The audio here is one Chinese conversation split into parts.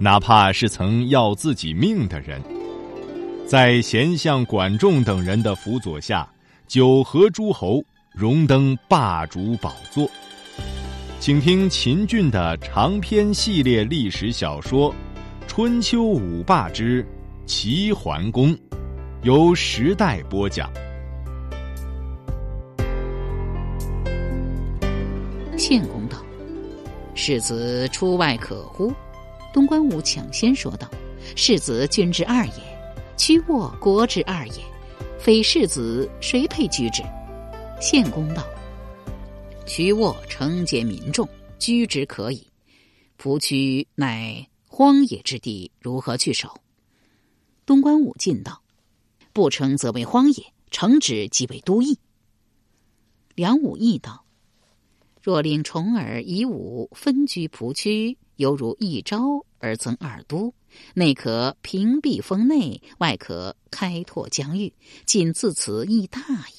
哪怕是曾要自己命的人，在贤相管仲等人的辅佐下，九合诸侯，荣登霸主宝座。请听秦俊的长篇系列历史小说《春秋五霸之齐桓公》，由时代播讲。献公道：“世子出外可乎？”东关武抢先说道：“世子君之二也，屈沃国之二也，非世子谁配居之？”献公道：“屈沃承接民众，居之可以。蒲区乃荒野之地，如何去守？”东关武进道：“不成则为荒野，成之即为都邑。”梁武义道：“若令重耳、以武分居蒲区。”犹如一朝而增二都，内可屏蔽封内，外可开拓疆域，仅自此亦大矣。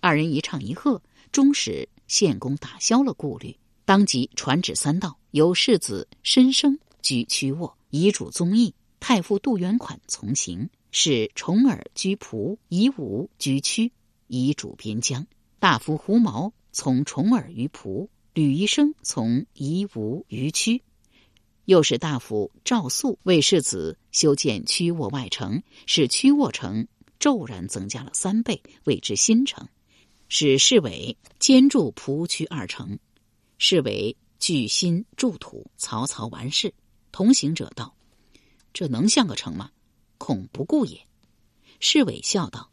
二人一唱一和，终使献公打消了顾虑，当即传旨三道：由世子申生居曲沃，遗嘱宗义；太傅杜元款从行；使重耳居蒲，夷吾居曲，遗嘱边疆；大夫胡毛从重耳于蒲。吕医生从夷吾于区，又使大夫赵肃为世子修建曲沃外城，使曲沃城骤然增加了三倍，谓之新城。使侍卫兼筑蒲区二城，侍卫据心筑土，草草完事。同行者道：“这能像个城吗？恐不顾也。”侍卫笑道：“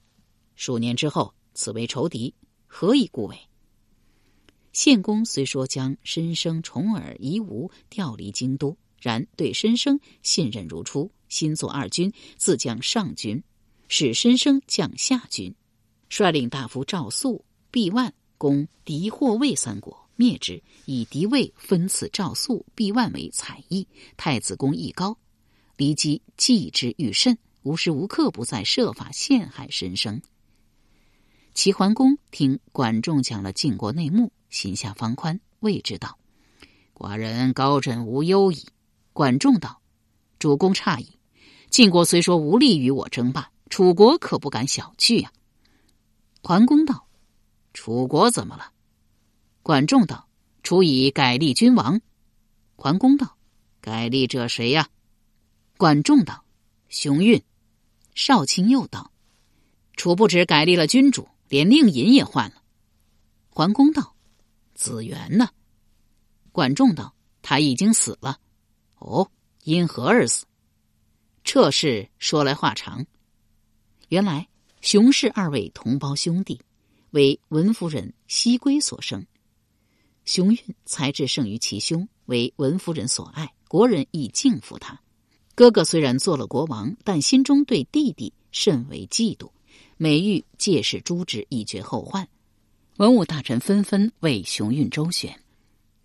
数年之后，此为仇敌，何以故为？”献公虽说将申生、重耳、夷吾调离京都，然对申生信任如初，新作二军，自将上军，使申生降下军，率领大夫赵肃、毕万攻敌霍魏三国，灭之，以敌魏分赐赵肃、毕万为采邑。太子宫亦高，骊姬忌之愈甚，无时无刻不在设法陷害申生。齐桓公听管仲讲了晋国内幕。心下方宽，谓之道：“寡人高枕无忧矣。”管仲道：“主公诧异，晋国虽说无力与我争霸，楚国可不敢小觑呀。”桓公道：“楚国怎么了？”管仲道：“楚以改立君王。”桓公道：“改立者谁呀？”管仲道：“熊运。”少卿又道：“楚不止改立了君主，连令尹也换了。”桓公道。子元呢？管仲道：“他已经死了。”哦，因何而死？这事说来话长。原来熊氏二位同胞兄弟，为文夫人西归所生。熊运才智胜于其兄，为文夫人所爱，国人亦敬服他。哥哥虽然做了国王，但心中对弟弟甚为嫉妒，每欲借势诛之，以绝后患。文武大臣纷纷为熊运周旋，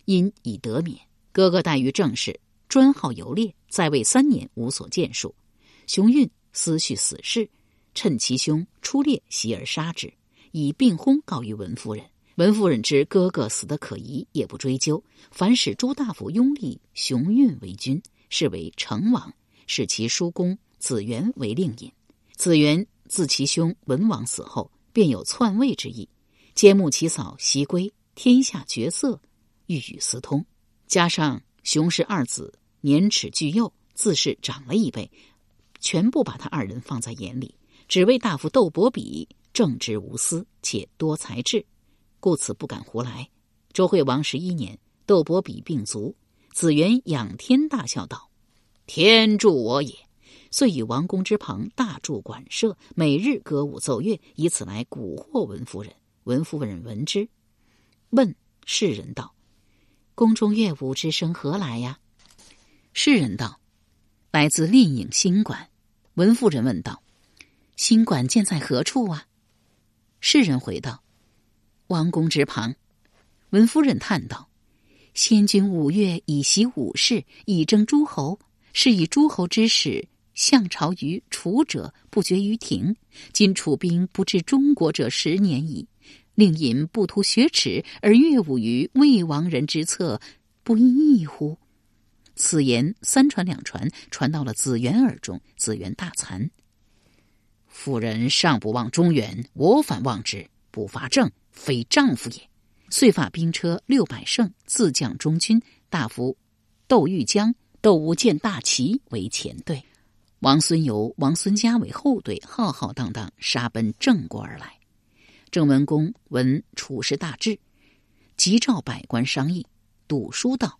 因已得免。哥哥待于政事，专好游猎，在位三年无所建树。熊运思绪死事，趁其兄出猎袭而杀之，以病薨告于文夫人。文夫人知哥哥死得可疑，也不追究，反使诸大夫拥立熊运为君，是为成王，使其叔公子元为令尹。子元自其兄文王死后，便有篡位之意。兼慕其嫂袭归，天下绝色，欲与私通。加上熊氏二子年齿俱幼，自是长了一辈，全部把他二人放在眼里，只为大夫窦伯比正直无私，且多才智，故此不敢胡来。周惠王十一年，窦伯比病卒，子元仰天大笑道：“天助我也！”遂与王宫之旁大筑馆舍，每日歌舞奏乐，以此来蛊惑文夫人。文夫人闻之，问世人道：“宫中乐舞之声何来呀？”世人道：“来自令尹新馆。文夫人问道：“新馆建在何处啊？”世人回道：“王宫之旁。”文夫人叹道：“先君五月以习武士，以征诸侯，是以诸侯之使相朝于楚者不绝于庭。今楚兵不至中国者十年矣，令尹不图雪耻而悦舞于魏王人之侧，不亦乎？”此言三传两传，传到了子元耳中。子元大惭。妇人尚不忘中原，我反忘之，不伐郑，非丈夫也。遂发兵车六百乘，自将中军。大夫窦玉江、窦武见大旗为前队，王孙游、王孙嘉为后队，浩浩荡荡杀奔郑国而来。郑文公闻楚事大志，急召百官商议。赌书道。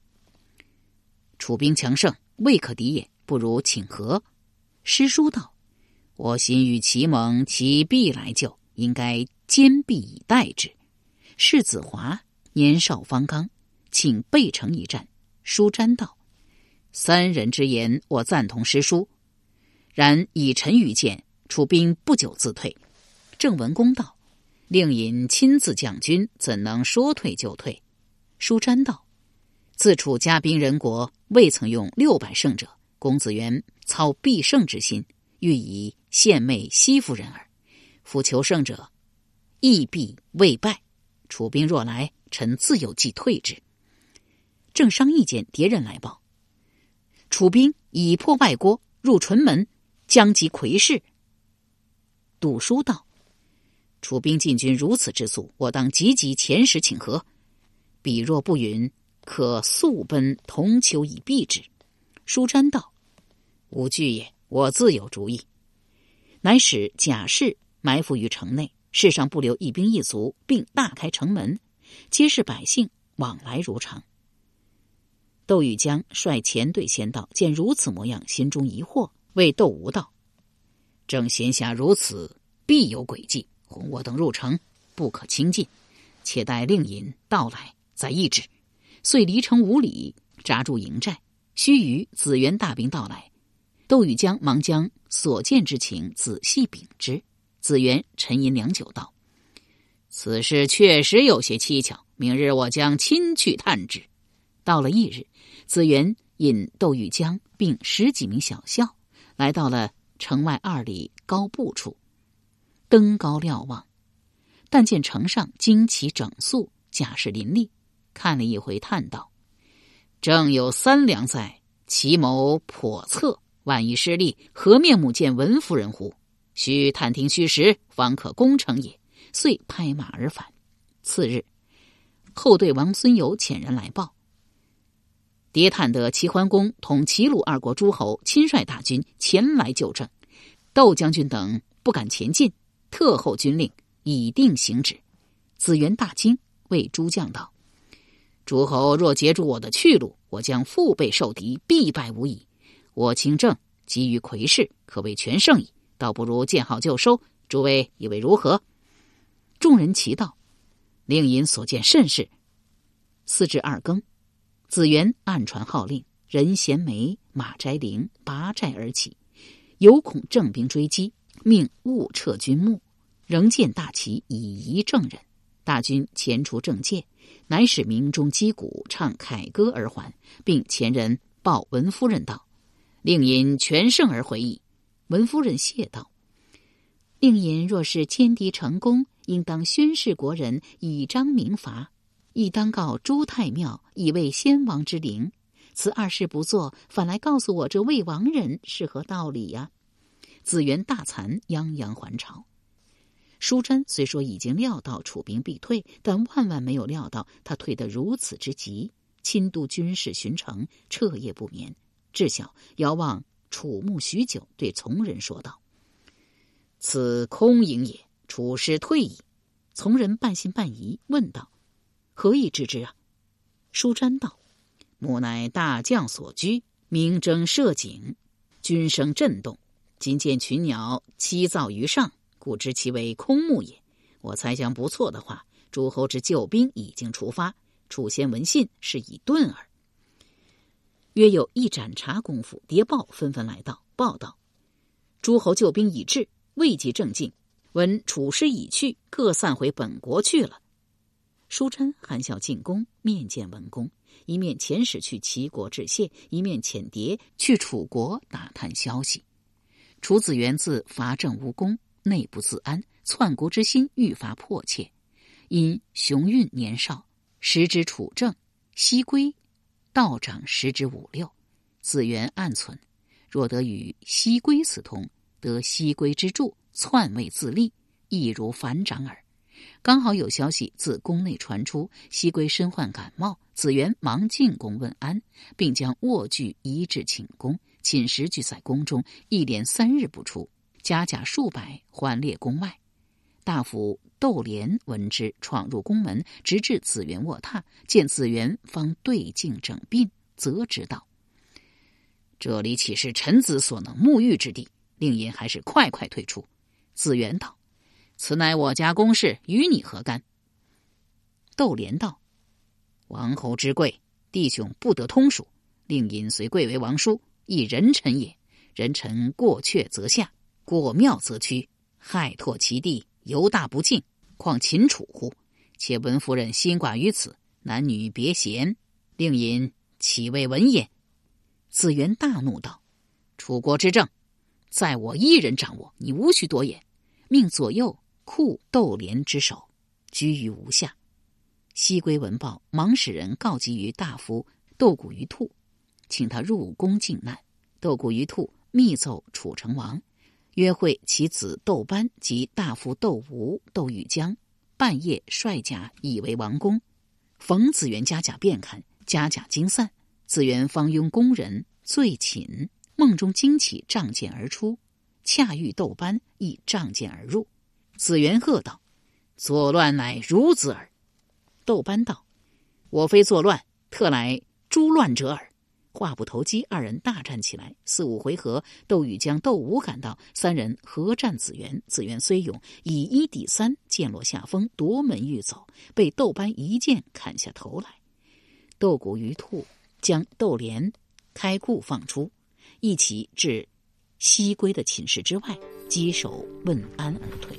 楚兵强盛，未可敌也。不如请和。诗书道：“我心与其盟，其必来救，应该坚壁以待之。”世子华年少方刚，请备城一战。书瞻道：“三人之言，我赞同诗书。然以臣愚见，楚兵不久自退。”郑文公道：“令尹亲自将军，怎能说退就退？”书瞻道。自楚加兵人国，未曾用六百胜者。公子元操必胜之心，欲以献媚西夫人耳。夫求胜者，亦必未败。楚兵若来，臣自有计退之。正商议间，敌人来报：楚兵已破外郭，入淳门，将及魁氏。赌书道：楚兵进军如此之速，我当急急遣使请和。彼若不允。可速奔同丘以避之。舒瞻道：“无惧也，我自有主意。”乃使贾氏埋伏于城内，世上不留一兵一卒，并大开城门，皆是百姓往来如常。窦玉江率前队先到，见如此模样，心中疑惑，谓窦吴道：“正闲暇如此，必有诡计，我等入城，不可轻进。且待令尹到来，再议之。”遂离城五里，扎住营寨。须臾，子元大兵到来，窦玉江忙将所见之情仔细禀之。子元沉吟良久，道：“此事确实有些蹊跷，明日我将亲去探之。”到了翌日，子元引窦玉江并十几名小校来到了城外二里高步处，登高瞭望，但见城上旌旗整肃，甲士林立。看了一回，叹道：“正有三良在，其谋叵测。万一失利，何面目见文夫人乎？须探听虚实，方可攻城也。”遂拍马而返。次日，后队王孙游遣人来报：谍探得齐桓公同齐鲁二国诸侯亲率大军前来救郑，窦将军等不敢前进，特候军令，以定行止。子元大惊，谓诸将道。诸侯若截住我的去路，我将腹背受敌，必败无疑。我清正急于魁氏，可谓全胜矣。倒不如见好就收。诸位以为如何？众人齐道：“令尹所见甚是。”四至二更，子元暗传号令，人衔枚，马摘铃，拔寨而起，有恐郑兵追击，命勿撤军幕，仍见大旗以仪正人。大军前出正界。乃使鸣钟击鼓，唱凯歌而还，并前人报文夫人道：“令尹全胜而回矣。”文夫人谢道：“令尹若是歼敌成功，应当宣示国人，以彰明罚；亦当告朱太庙，以慰先王之灵。此二事不做，反来告诉我这魏王人是何道理呀？”子元大惭，泱泱还朝。淑珍虽说已经料到楚兵必退，但万万没有料到他退得如此之急。亲督军士巡城，彻夜不眠，至晓遥望楚墓许久，对从人说道：“此空营也，楚师退矣。”从人半信半疑，问道：“何以知之啊？”舒瞻道：“墓乃大将所居，明征射井，军声震动，今见群鸟栖噪于上。”故知其为空木也。我猜想不错的话，诸侯之救兵已经出发。楚先闻信，是以遁耳。约有一盏茶功夫，谍报纷纷来到，报道：诸侯救兵已至，未及正进，闻楚师已去，各散回本国去了。淑琛含笑进宫，面见文公，一面遣使去齐国致谢，一面遣谍去楚国打探消息。楚子元自伐郑无功，内不自安，篡国之心愈发迫切。因雄运年少，时之楚政，西归道长时之五六，子元暗存，若得与西归私通，得西归之助，篡位自立，易如反掌耳。刚好有消息自宫内传出，西归身患感冒，子元忙进宫问安，并将卧具移至寝宫，寝食俱在宫中，一连三日不出，家甲数百还列宫外。大夫窦廉闻之，闯入宫门，直至子元卧榻，见子元方对镜整鬓，则知道这里岂是臣子所能沐浴之地？令尹还是快快退出。子元道：“此乃我家公事，与你何干？”窦廉道：“王侯之贵，弟兄不得通属。令尹虽贵为王叔，亦人臣也。人臣过阙则下，过庙则屈，害拓其地。”犹大不敬，况秦楚乎？且文夫人心挂于此，男女别嫌，令尹岂未闻也？子元大怒道：“楚国之政，在我一人掌握，你无需多言。”命左右库窦连之首，居于吴下。西归闻报，忙使人告急于大夫窦谷于兔，请他入宫靖难。窦谷于兔密奏楚成王。约会其子窦班及大夫窦吴、窦玉江，半夜率甲以为王宫。冯子元家甲便看，家甲惊散。子元方拥宫人醉寝，梦中惊起，仗剑而出，恰遇窦班亦仗剑而入。子元喝道：“作乱乃孺子耳！”窦班道：“我非作乱，特来诛乱者耳。”话不投机，二人大战起来。四五回合，窦宇将窦武赶到，三人合战子元。子元虽勇，以一抵三，剑落下风，夺门欲走，被窦班一剑砍下头来。窦谷于兔将窦连开库放出，一起至西归的寝室之外，稽首问安而退。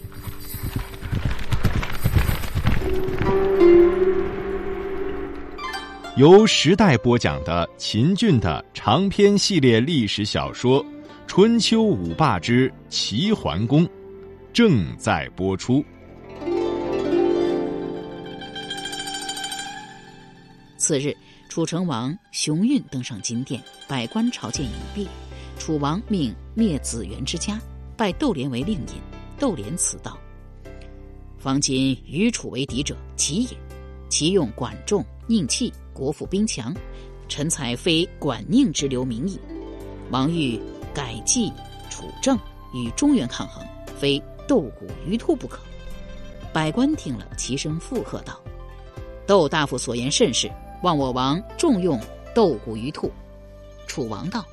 由时代播讲的秦俊的长篇系列历史小说《春秋五霸之齐桓公》正在播出。次日，楚成王熊运登上金殿，百官朝见已毕。楚王命灭子元之家，拜窦连为令尹。窦连辞道：“方今与楚为敌者，齐也。其用管仲、宁弃。”国富兵强，臣才非管宁之流民矣。王欲改计楚政，与中原抗衡，非斗骨鱼兔不可。百官听了，齐声附和道：“窦大夫所言甚是，望我王重用斗骨鱼兔。”楚王道：“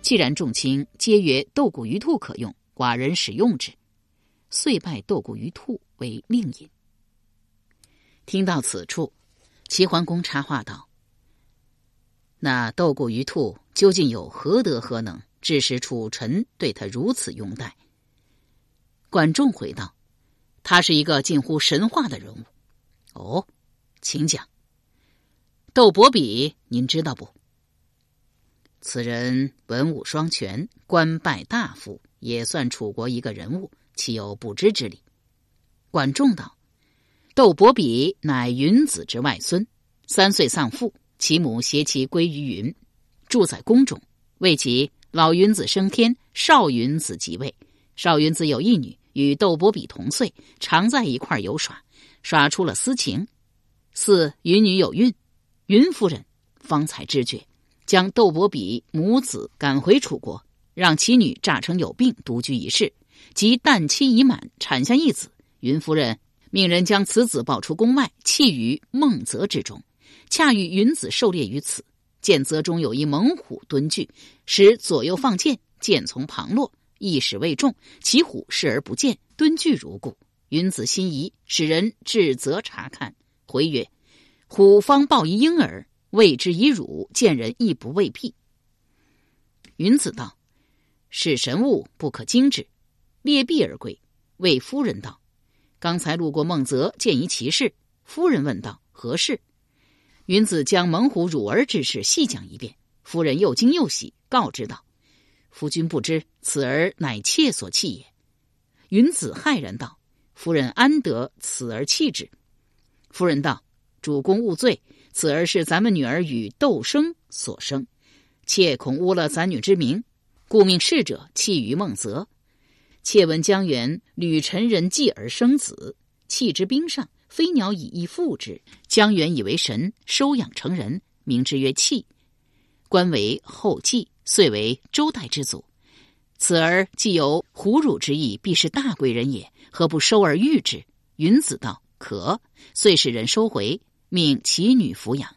既然众卿皆曰斗骨鱼兔可用，寡人使用之。”遂拜斗骨鱼兔为令尹。听到此处。齐桓公插话道：“那斗骨鱼兔究竟有何德何能，致使楚臣对他如此拥戴？”管仲回道：“他是一个近乎神话的人物。”哦，请讲。窦伯比，您知道不？此人文武双全，官拜大夫，也算楚国一个人物，岂有不知之理？管仲道。窦伯比乃云子之外孙，三岁丧父，其母携其归于云，住在宫中。为其老云子升天，少云子即位。少云子有一女，与窦伯比同岁，常在一块游耍，耍出了私情。四云女有孕，云夫人方才知觉，将窦伯比母子赶回楚国，让其女诈称有病，独居一室。及旦期已满，产下一子，云夫人。命人将此子抱出宫外，弃于孟泽之中。恰遇云子狩猎于此，见泽中有一猛虎蹲踞，使左右放箭，箭从旁落，一矢未中，其虎视而不见，蹲踞如故。云子心疑，使人至泽查看，回曰：“虎方抱一婴儿，谓之以辱，见人亦不畏辟。”云子道：“是神物，不可惊之。”列璧而归，谓夫人道：“刚才路过孟泽，见一奇事。”夫人问道：“何事？”云子将猛虎辱儿之事细讲一遍。夫人又惊又喜，告知道：“夫君不知，此儿乃妾所弃也。”云子骇然道：“夫人安得此儿弃之？”夫人道：“主公勿罪，此儿是咱们女儿与窦生所生，妾恐污了咱女之名，故命侍者弃于孟泽。妾闻江源吕臣人继而生子，弃之冰上。”飞鸟以翼复之，江源以为神，收养成人，名之曰弃。官为后继，遂为周代之祖。此儿既有虎辱之意，必是大贵人也，何不收而育之？云子道：“可。”遂使人收回，命其女抚养。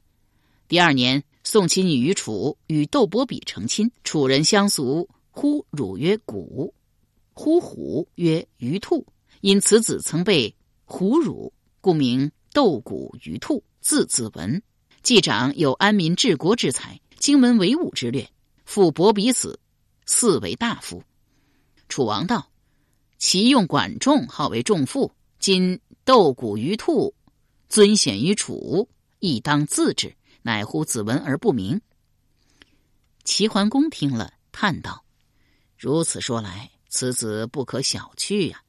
第二年，送其女于楚，与窦伯比成亲。楚人相俗，呼汝曰古，呼虎曰鱼兔。因此子曾被虎辱。故名斗骨鱼兔，字子文。继长有安民治国之才，经文为武之略。父伯比子，嗣为大夫。楚王道：“其用管仲，号为仲父。今斗骨鱼兔，尊显于楚，亦当自治。乃乎子文而不明。”齐桓公听了，叹道：“如此说来，此子不可小觑呀。”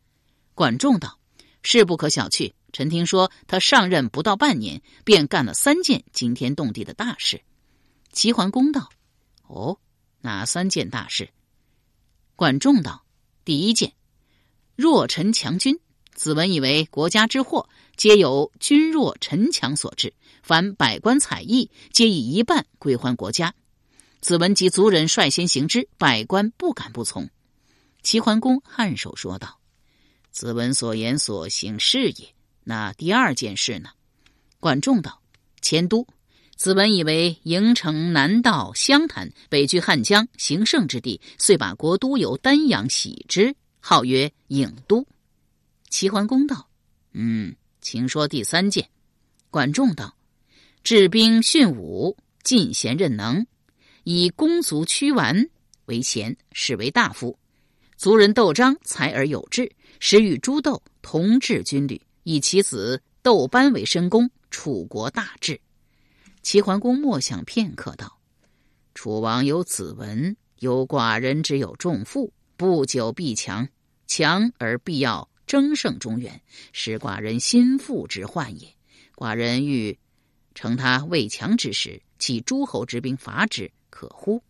管仲道：“是不可小觑。”臣听说他上任不到半年，便干了三件惊天动地的大事。齐桓公道：“哦，哪三件大事？”管仲道：“第一件，弱臣强君。子文以为国家之祸，皆由君弱臣强所致。凡百官采邑，皆以一半归还国家。子文及族人率先行之，百官不敢不从。”齐桓公颔首说道：“子文所言所行是也。”那第二件事呢？管仲道：“迁都。子文以为营城南道湘潭，北据汉江，行胜之地，遂把国都由丹阳徙之，号曰郢都。”齐桓公道：“嗯，请说第三件。”管仲道：“治兵训武，进贤任能，以公族屈完为贤，是为大夫。族人窦章才而有志，时与诸窦同治军旅。”以其子窦班为申公，楚国大治。齐桓公默想片刻，道：“楚王有子文，有寡人之有重父，不久必强，强而必要争胜中原，是寡人心腹之患也。寡人欲乘他未强之时，起诸侯之兵伐之，可乎？”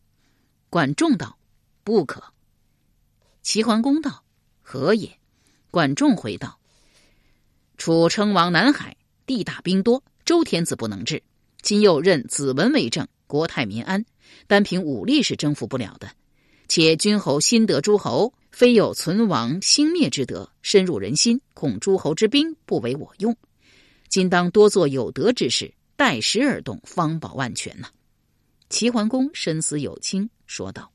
管仲道：“不可。”齐桓公道：“何也？”管仲回道。楚称王南海，地大兵多，周天子不能治。今又任子文为政，国泰民安，单凭武力是征服不了的。且君侯新得诸侯，非有存亡兴灭之德，深入人心，恐诸侯之兵不为我用。今当多做有德之事，待时而动，方保万全呐。齐桓公深思有清，说道：“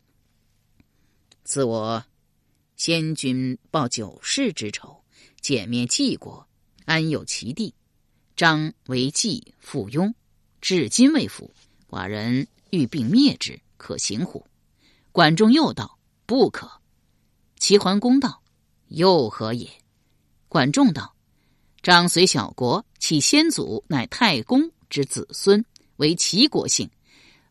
自我先君报九世之仇，歼灭晋国。”安有其地？张为季附庸，至今未服。寡人欲并灭之，可行乎？管仲又道：“不可。”齐桓公道：“又何也？”管仲道：“张虽小国，其先祖乃太公之子孙，为齐国姓。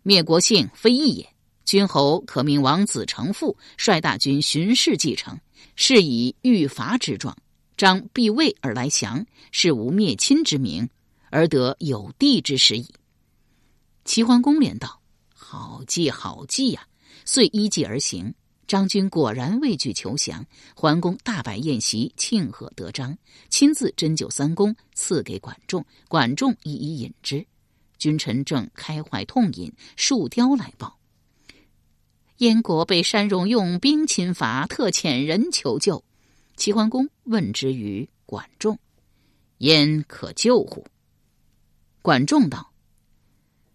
灭国姓非易也。君侯可命王子成父，率大军巡视继承，是以欲伐之状。”张必位而来降，是无灭亲之名，而得有地之实矣。齐桓公连道：“好计，好计呀！”遂依计而行。张军果然畏惧求降，桓公大摆宴席庆贺得章，亲自斟酒三公赐给管仲，管仲一一饮之。君臣正开怀痛饮，树雕来报：燕国被山戎用兵侵伐，特遣人求救。齐桓公问之于管仲：“焉可救乎？”管仲道：“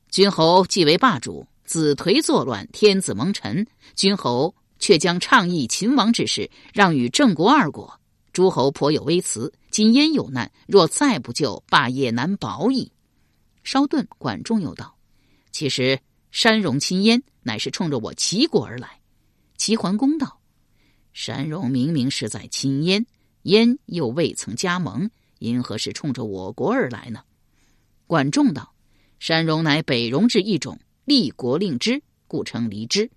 君侯既为霸主，子颓作乱，天子蒙尘，君侯却将倡议秦王之事让与郑国二国，诸侯颇有微词。今燕有难，若再不救，霸业难保矣。”稍顿，管仲又道：“其实山戎亲燕，乃是冲着我齐国而来。”齐桓公道：“山戎明明是在亲燕，燕又未曾加盟，因何是冲着我国而来呢？”管仲道：“山戎乃北戎之一种，立国令之，故称离之。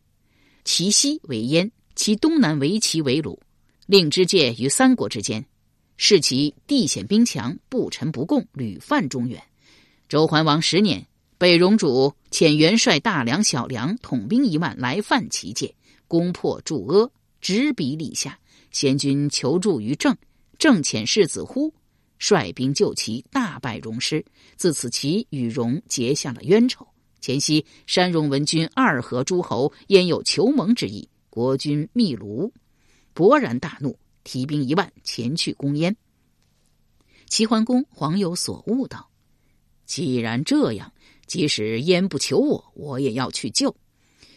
其西为燕，其东南为齐为鲁。令之界于三国之间，是其地险兵强，不臣不共，屡犯中原。周桓王十年，北戎主遣元帅大梁、小梁统兵一万来犯齐界，攻破祝阿，直逼历下。先君求助于郑，郑遣世子呼。”率兵救齐，大败戎师。自此，齐与戎结下了冤仇。前夕，山戎闻君二合诸侯焉有求盟之意，国君密卢勃然大怒，提兵一万前去攻燕。齐桓公恍有所悟，道：“既然这样，即使燕不求我，我也要去救。”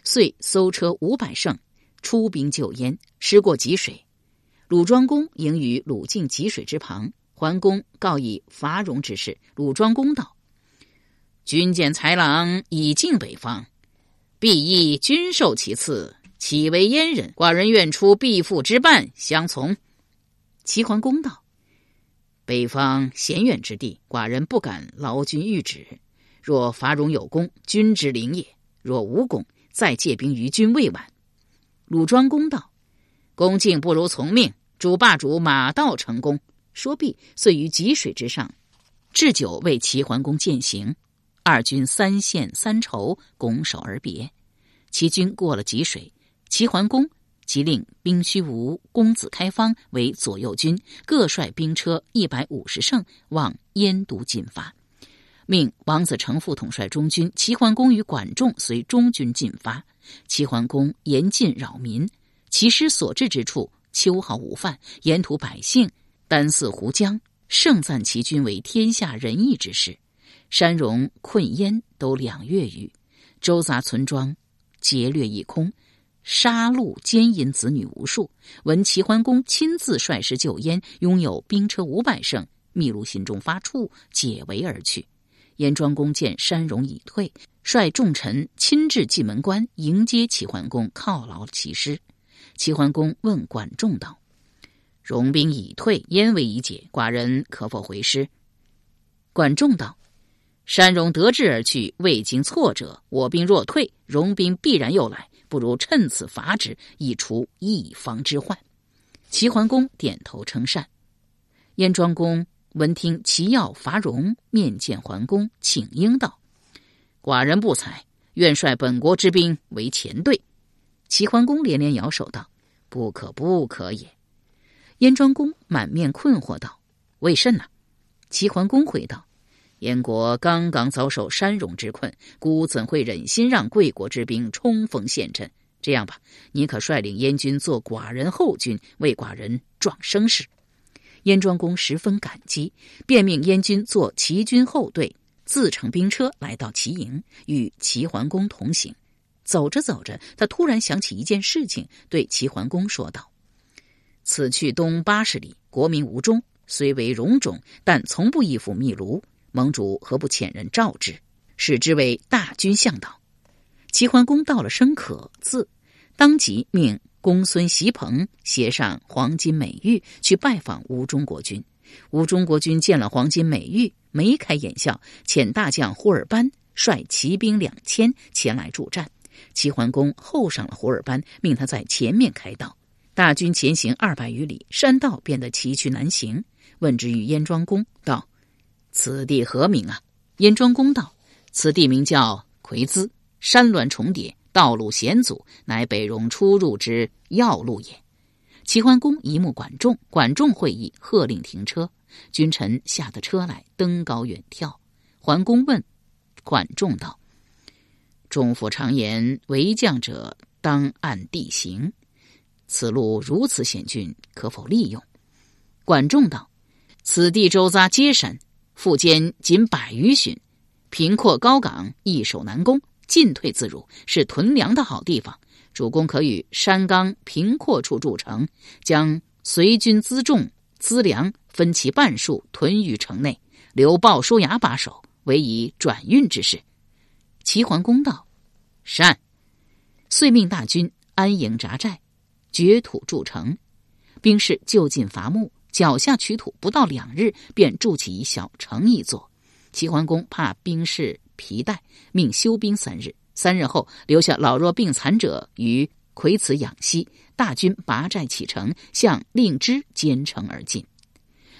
遂搜车五百乘，出兵救燕。失过吉水，鲁庄公迎于鲁境吉水之旁。桓公告以伐戎之事，鲁庄公道：“君见豺狼以进北方，必亦君受其赐，岂为燕人？寡人愿出必父之半相从。”齐桓公道：“北方险远之地，寡人不敢劳君御旨。若伐戎有功，君之灵也；若无功，再借兵于君未晚。”鲁庄公道：“恭敬不如从命，主霸主马到成功。”说毕，遂于吉水之上置酒为齐桓公饯行。二军三献三酬，拱手而别。齐军过了吉水，齐桓公即令兵虚无公子开方为左右军，各率兵车一百五十乘往燕都进发。命王子成父统帅中军，齐桓公与管仲随中军进发。齐桓公严禁扰民，其师所至之处，秋毫无犯，沿途百姓。丹泗湖江，盛赞其君为天下仁义之士。山戎困燕都两月余，周杂村庄劫掠一空，杀戮奸淫子女无数。闻齐桓公亲自率师救燕，拥有兵车五百乘，密卢心中发怵，解围而去。燕庄公见山戎已退，率众臣亲至蓟门关迎接齐桓公，犒劳其师。齐桓公问管仲道。戎兵已退，燕危已解，寡人可否回师？管仲道：“山戎得志而去，未经挫折，我兵若退，戎兵必然又来，不如趁此伐之，以除一方之患。”齐桓公点头称善。燕庄公闻听齐要伐戎，面见桓公，请缨道：“寡人不才，愿率本国之兵为前队。”齐桓公连连摇手道：“不可，不可也。”燕庄公满面困惑道：“为甚呢？”齐桓公回道：“燕国刚刚遭受山戎之困，孤怎会忍心让贵国之兵冲锋陷阵？这样吧，你可率领燕军做寡人后军，为寡人壮声势。”燕庄公十分感激，便命燕军做齐军后队，自乘兵车来到齐营，与齐桓公同行。走着走着，他突然想起一件事情，对齐桓公说道。此去东八十里，国民无终。虽为戎种，但从不依附密卢。盟主何不遣人召之，使之为大军向导？齐桓公到了声可字，当即命公孙袭鹏携上黄金美玉去拜访吴中国君。吴中国君见了黄金美玉，眉开眼笑，遣大将胡尔班率骑兵两千前来助战。齐桓公候上了胡尔班，命他在前面开道。大军前行二百余里，山道变得崎岖难行。问之于燕庄公，道：“此地何名啊？”燕庄公道：“此地名叫葵兹，山峦重叠，道路险阻，乃北戎出入之要路也。”齐桓公一目管仲，管仲会意，喝令停车。君臣下得车来，登高远眺。桓公问管仲道：“仲父常言，为将者当按地形。”此路如此险峻，可否利用？管仲道：“此地周匝皆山，腹间仅百余寻，平阔高岗，易守难攻，进退自如，是屯粮的好地方。主公可与山冈平阔处筑城，将随军辎重资粮分其半数屯于城内，留鲍叔牙把守，为以转运之事。”齐桓公道：“善。”遂命大军安营扎寨，掘土筑城。兵士就近伐木，脚下取土，不到两日，便筑起一小城一座。齐桓公怕兵士皮带，命休兵三日。三日后，留下老弱病残者于葵祠养息。大军拔寨启程，向令枝兼城而进。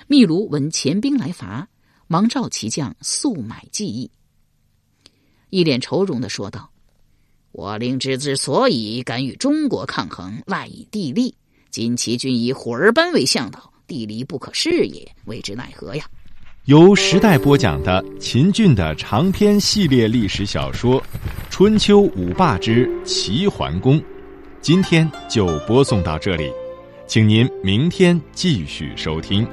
密卢闻前兵来伐，忙召其将速买计议。一脸愁容的说道：“我令之之所以敢与中国抗衡，赖以地利。今齐军以虎儿班为向导，地利不可视也，为之奈何呀？”由时代播讲的秦俊的长篇系列历史小说《春秋五霸之齐桓公》，今天就播送到这里，请您明天继续收听。